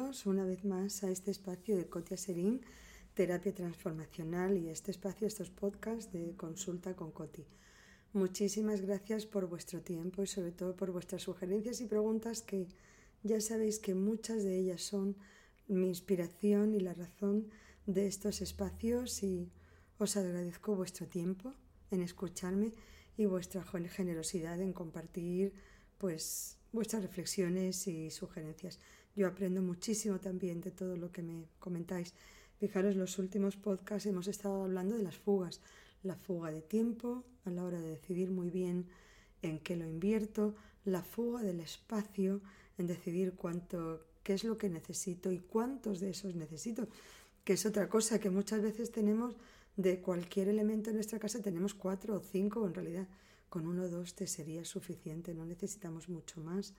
Bienvenidos una vez más a este espacio de Cotia Serín, terapia transformacional y este espacio, estos podcasts de consulta con Coti. Muchísimas gracias por vuestro tiempo y sobre todo por vuestras sugerencias y preguntas que ya sabéis que muchas de ellas son mi inspiración y la razón de estos espacios y os agradezco vuestro tiempo en escucharme y vuestra generosidad en compartir pues vuestras reflexiones y sugerencias. Yo aprendo muchísimo también de todo lo que me comentáis. Fijaros, los últimos podcasts hemos estado hablando de las fugas, la fuga de tiempo a la hora de decidir muy bien en qué lo invierto, la fuga del espacio en decidir cuánto, qué es lo que necesito y cuántos de esos necesito, que es otra cosa que muchas veces tenemos de cualquier elemento en nuestra casa, tenemos cuatro o cinco, en realidad con uno o dos te sería suficiente, no necesitamos mucho más.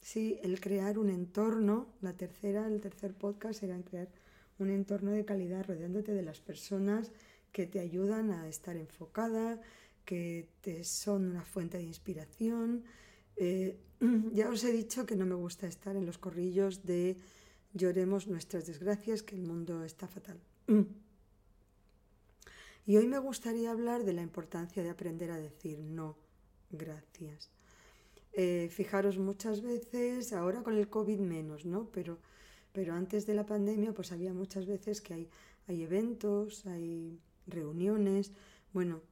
Sí, el crear un entorno, la tercera, el tercer podcast era crear un entorno de calidad rodeándote de las personas que te ayudan a estar enfocada, que te son una fuente de inspiración. Eh, ya os he dicho que no me gusta estar en los corrillos de lloremos nuestras desgracias, que el mundo está fatal. Y hoy me gustaría hablar de la importancia de aprender a decir no, gracias. Eh, fijaros muchas veces, ahora con el COVID menos, ¿no? Pero, pero antes de la pandemia pues había muchas veces que hay, hay eventos, hay reuniones. Bueno,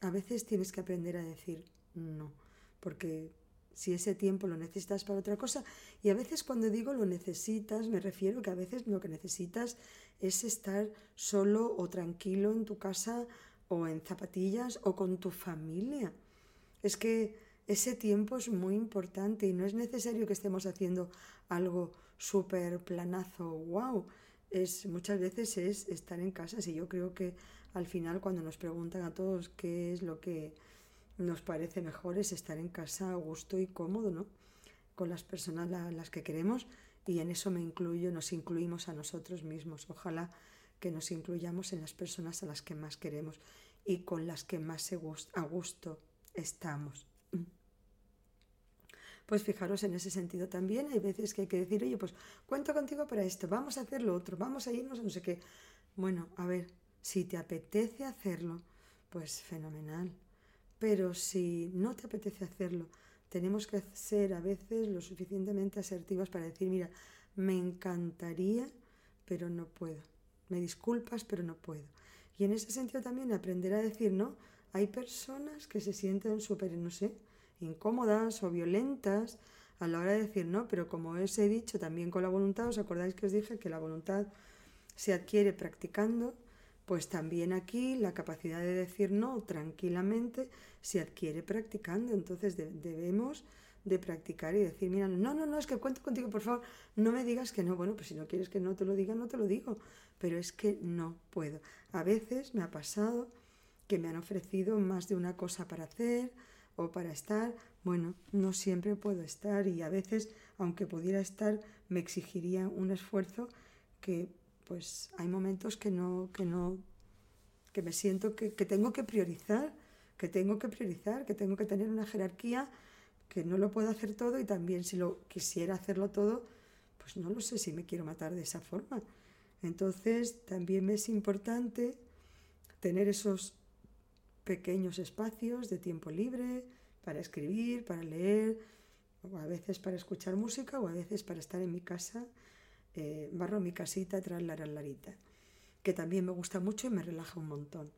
a veces tienes que aprender a decir no, porque si ese tiempo lo necesitas para otra cosa, y a veces cuando digo lo necesitas, me refiero que a veces lo que necesitas es estar solo o tranquilo en tu casa o en zapatillas o con tu familia. Es que ese tiempo es muy importante y no es necesario que estemos haciendo algo súper planazo, wow. Es, muchas veces es estar en casa. Si yo creo que al final cuando nos preguntan a todos qué es lo que nos parece mejor es estar en casa a gusto y cómodo, ¿no? Con las personas a las que queremos y en eso me incluyo, nos incluimos a nosotros mismos. Ojalá que nos incluyamos en las personas a las que más queremos y con las que más a gusto estamos. Pues fijaros en ese sentido también, hay veces que hay que decir, oye, pues cuento contigo para esto, vamos a hacer lo otro, vamos a irnos a no sé qué. Bueno, a ver, si te apetece hacerlo, pues fenomenal. Pero si no te apetece hacerlo, tenemos que ser a veces lo suficientemente asertivas para decir, mira, me encantaría, pero no puedo. Me disculpas, pero no puedo. Y en ese sentido también aprender a decir, no, hay personas que se sienten súper, no sé, incómodas o violentas a la hora de decir no, pero como os he dicho también con la voluntad, os acordáis que os dije que la voluntad se adquiere practicando, pues también aquí la capacidad de decir no tranquilamente se adquiere practicando. Entonces debemos de practicar y decir, mira, no, no, no, es que cuento contigo, por favor, no me digas que no. Bueno, pues si no quieres que no te lo diga, no te lo digo. Pero es que no puedo. A veces me ha pasado que me han ofrecido más de una cosa para hacer o para estar. Bueno, no siempre puedo estar y a veces, aunque pudiera estar, me exigiría un esfuerzo que pues hay momentos que no, que no, que me siento que, tengo que priorizar, que tengo que priorizar, que tengo que tener una jerarquía, que no lo puedo hacer todo y también si lo quisiera hacerlo todo, pues no lo sé si me quiero matar de esa forma. Entonces también es importante tener esos pequeños espacios de tiempo libre para escribir, para leer, o a veces para escuchar música o a veces para estar en mi casa eh, barro mi casita tras la larita, que también me gusta mucho y me relaja un montón.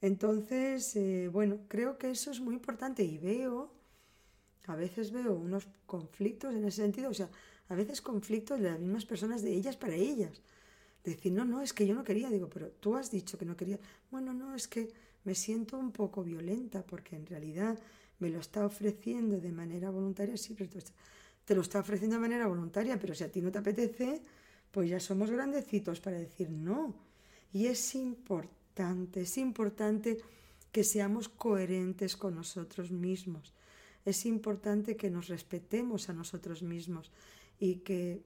Entonces, eh, bueno, creo que eso es muy importante y veo, a veces veo unos conflictos en ese sentido, o sea, a veces conflictos de las mismas personas, de ellas para ellas. decir, no, no, es que yo no quería, digo, pero tú has dicho que no quería. Bueno, no, es que me siento un poco violenta porque en realidad me lo está ofreciendo de manera voluntaria, sí, pero te lo está ofreciendo de manera voluntaria, pero si a ti no te apetece, pues ya somos grandecitos para decir no. Y es importante, es importante que seamos coherentes con nosotros mismos. Es importante que nos respetemos a nosotros mismos y que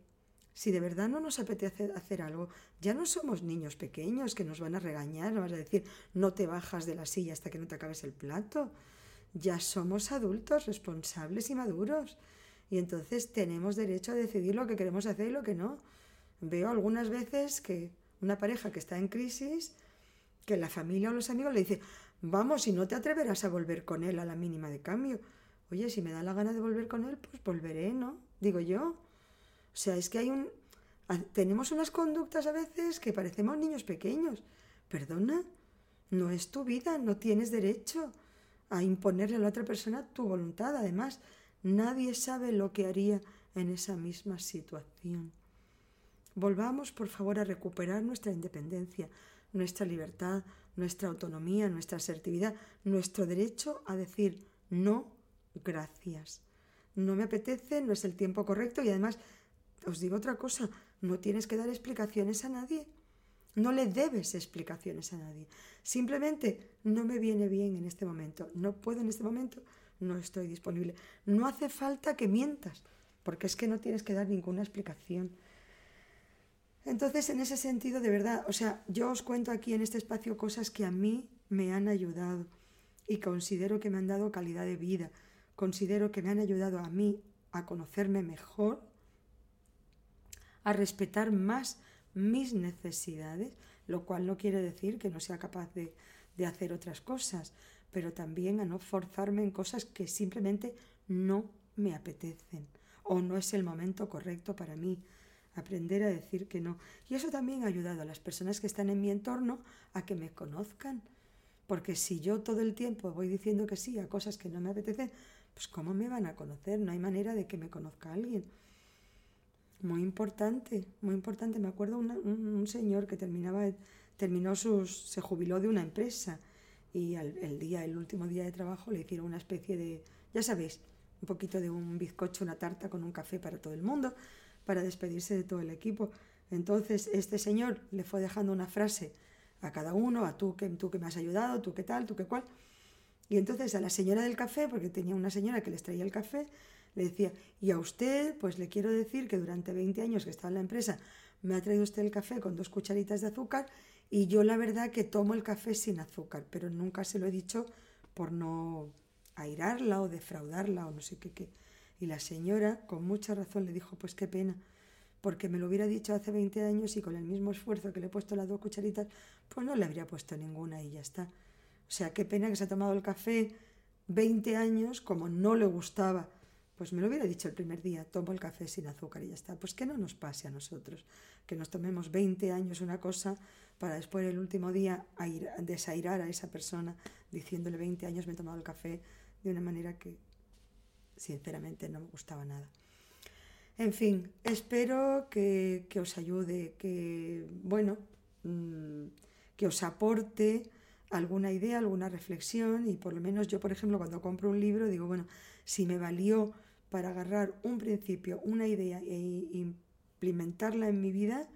si de verdad no nos apetece hacer algo, ya no somos niños pequeños que nos van a regañar, nos van a decir no te bajas de la silla hasta que no te acabes el plato. Ya somos adultos responsables y maduros Y entonces tenemos derecho a decidir lo que queremos hacer y lo que no. Veo algunas veces que una pareja que está en crisis, que la familia o los amigos le dicen, vamos, si no te atreverás a volver con él a la mínima de cambio. Oye, si me da la gana de volver con él, pues volveré, ¿no? Digo yo. O sea, es que hay un... Tenemos unas conductas a veces que parecemos niños pequeños. Perdona, no es tu vida, no tienes derecho a imponerle a la otra persona tu voluntad. Además, nadie sabe lo que haría en esa misma situación. Volvamos, por favor, a recuperar nuestra independencia, nuestra libertad, nuestra autonomía, nuestra asertividad, nuestro derecho a decir no, gracias. No me apetece, no es el tiempo correcto y además, os digo otra cosa, no tienes que dar explicaciones a nadie. No le debes explicaciones a nadie. Simplemente no me viene bien en este momento. No puedo en este momento. No estoy disponible. No hace falta que mientas, porque es que no tienes que dar ninguna explicación. Entonces, en ese sentido, de verdad, o sea, yo os cuento aquí en este espacio cosas que a mí me han ayudado y considero que me han dado calidad de vida. Considero que me han ayudado a mí a conocerme mejor, a respetar más mis necesidades, lo cual no quiere decir que no sea capaz de, de hacer otras cosas, pero también a no forzarme en cosas que simplemente no me apetecen o no es el momento correcto para mí. Aprender a decir que no. Y eso también ha ayudado a las personas que están en mi entorno a que me conozcan. Porque si yo todo el tiempo voy diciendo que sí a cosas que no me apetecen, pues ¿cómo me van a conocer? No hay manera de que me conozca alguien. Muy importante, muy importante. Me acuerdo un, señor que terminaba, terminó sus, se jubiló de una empresa y el día, el último día de trabajo le hicieron una especie de, ya sabéis, un poquito de un bizcocho, una tarta con un café para todo el mundo, para despedirse de todo el equipo. Entonces este señor le fue dejando una frase a cada uno, a tú que, tú que me has ayudado, tú qué tal, tú qué cual. Y entonces a la señora del café, porque tenía una señora que les traía el café, le decía, y a usted, pues le quiero decir que durante 20 años que estaba en la empresa, me ha traído usted el café con dos cucharitas de azúcar y yo la verdad que tomo el café sin azúcar, pero nunca se lo he dicho por no airarla o defraudarla o no sé qué qué. Y la señora, con mucha razón, le dijo, pues qué pena, porque me lo hubiera dicho hace 20 años y con el mismo esfuerzo que le he puesto las dos cucharitas, pues no le habría puesto ninguna y ya está. O sea, qué pena que se ha tomado el café 20 años como no le gustaba pues me lo hubiera dicho el primer día, tomo el café sin azúcar y ya está. Pues que no nos pase a nosotros, que nos tomemos 20 años una cosa para después el último día desairar a esa persona diciéndole 20 años me he tomado el café de una manera que sinceramente no me gustaba nada. En fin, espero que, que os ayude, que, bueno, mm, que os aporte alguna idea, alguna reflexión y por lo menos yo, por ejemplo, cuando compro un libro digo, bueno, si me valió para agarrar un principio, una idea e implementarla en mi vida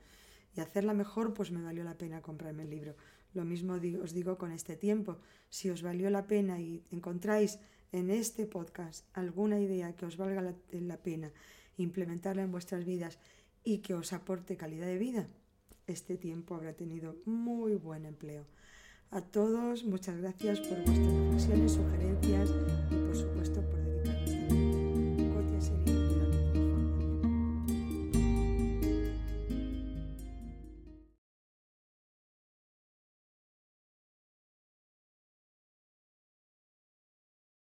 y hacerla mejor, pues me valió la pena comprarme el libro. Lo mismo os digo con este tiempo. Si os valió la pena y encontráis en este podcast alguna idea que os valga la, la pena implementarla en vuestras vidas y que os aporte calidad de vida, este tiempo habrá tenido muy buen empleo. A todos, muchas gracias por vuestras reflexiones, sugerencias y por supuesto por.